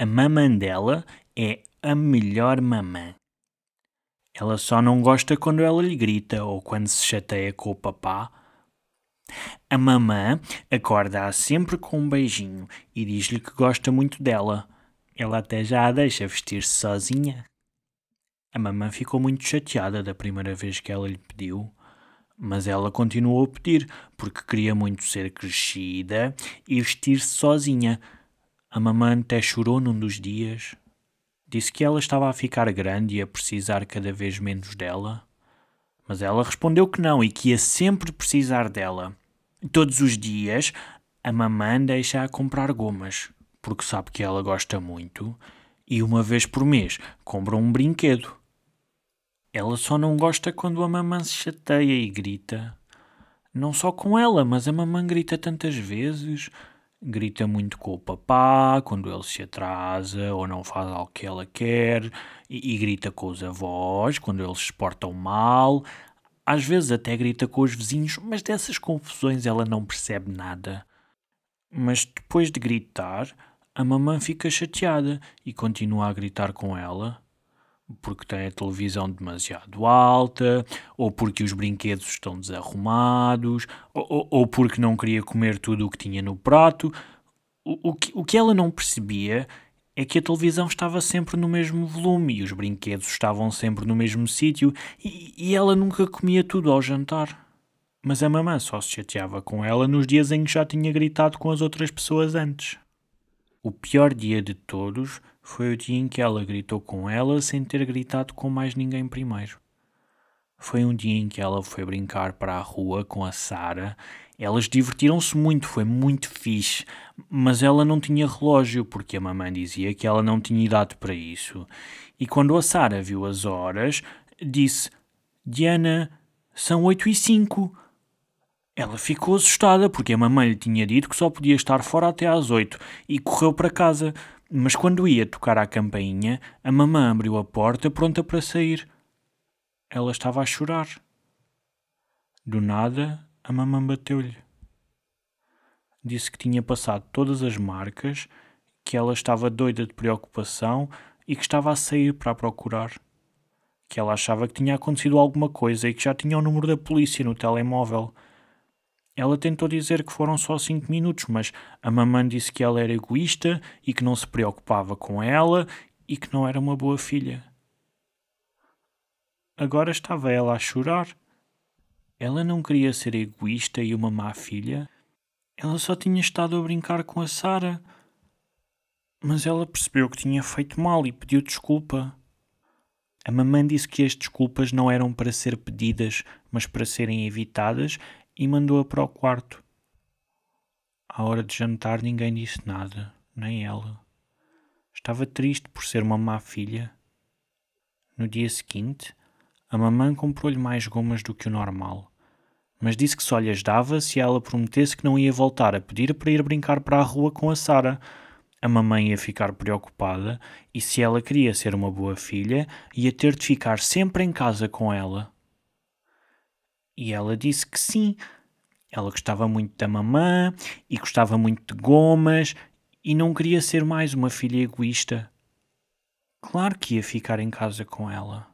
A mamã dela é a melhor mamã. Ela só não gosta quando ela lhe grita ou quando se chateia com o papá. A mamã acorda-a sempre com um beijinho e diz-lhe que gosta muito dela. Ela até já a deixa vestir-se sozinha. A mamã ficou muito chateada da primeira vez que ela lhe pediu, mas ela continuou a pedir porque queria muito ser crescida e vestir-se sozinha. A mamã até chorou num dos dias. Disse que ela estava a ficar grande e a precisar cada vez menos dela. Mas ela respondeu que não e que ia sempre precisar dela. Todos os dias, a mamã deixa-a comprar gomas porque sabe que ela gosta muito, e uma vez por mês compra um brinquedo. Ela só não gosta quando a mamã se chateia e grita. Não só com ela, mas a mamã grita tantas vezes. Grita muito com o papá quando ele se atrasa ou não faz algo que ela quer, e, e grita com os avós quando eles se portam mal. Às vezes até grita com os vizinhos, mas dessas confusões ela não percebe nada. Mas depois de gritar, a mamã fica chateada e continua a gritar com ela porque tem a televisão demasiado alta, ou porque os brinquedos estão desarrumados, ou, ou, porque não queria comer tudo o que tinha no prato. O, o, que, o que ela não percebia é que a televisão estava sempre no mesmo volume e os brinquedos estavam sempre no mesmo sítio e, e ela nunca comia tudo ao jantar. Mas a mamã só se chateava com ela nos dias em que já tinha gritado com as outras pessoas antes. O pior dia de todos foi o dia em que ela gritou com ela sem ter gritado com mais ninguém primeiro. Foi um dia em que ela foi brincar para a rua com a Sara. Elas divertiram-se muito, foi muito fixe, mas ela não tinha relógio porque a mamãe dizia que ela não tinha idade para isso. E quando a Sara viu as horas, disse: Diana, são oito e cinco. Ela ficou assustada porque a mamãe lhe tinha dito que só podia estar fora até às oito e correu para casa. Mas quando ia tocar à campainha, a mamã abriu a porta pronta para sair. Ela estava a chorar. Do nada, a mamã bateu-lhe. Disse que tinha passado todas as marcas, que ela estava doida de preocupação e que estava a sair para a procurar. Que ela achava que tinha acontecido alguma coisa e que já tinha o número da polícia no telemóvel ela tentou dizer que foram só cinco minutos, mas a mamãe disse que ela era egoísta e que não se preocupava com ela e que não era uma boa filha. Agora estava ela a chorar. Ela não queria ser egoísta e uma má filha. Ela só tinha estado a brincar com a Sara. Mas ela percebeu que tinha feito mal e pediu desculpa. A mamãe disse que as desculpas não eram para ser pedidas, mas para serem evitadas e mandou-a para o quarto. À hora de jantar ninguém disse nada, nem ela. Estava triste por ser uma má filha. No dia seguinte, a mamãe comprou-lhe mais gomas do que o normal, mas disse que só lhes dava se ela prometesse que não ia voltar a pedir para ir brincar para a rua com a Sara. A mamãe ia ficar preocupada e, se ela queria ser uma boa filha, ia ter de ficar sempre em casa com ela. E ela disse que sim. Ela gostava muito da mamã e gostava muito de gomas e não queria ser mais uma filha egoísta. Claro que ia ficar em casa com ela.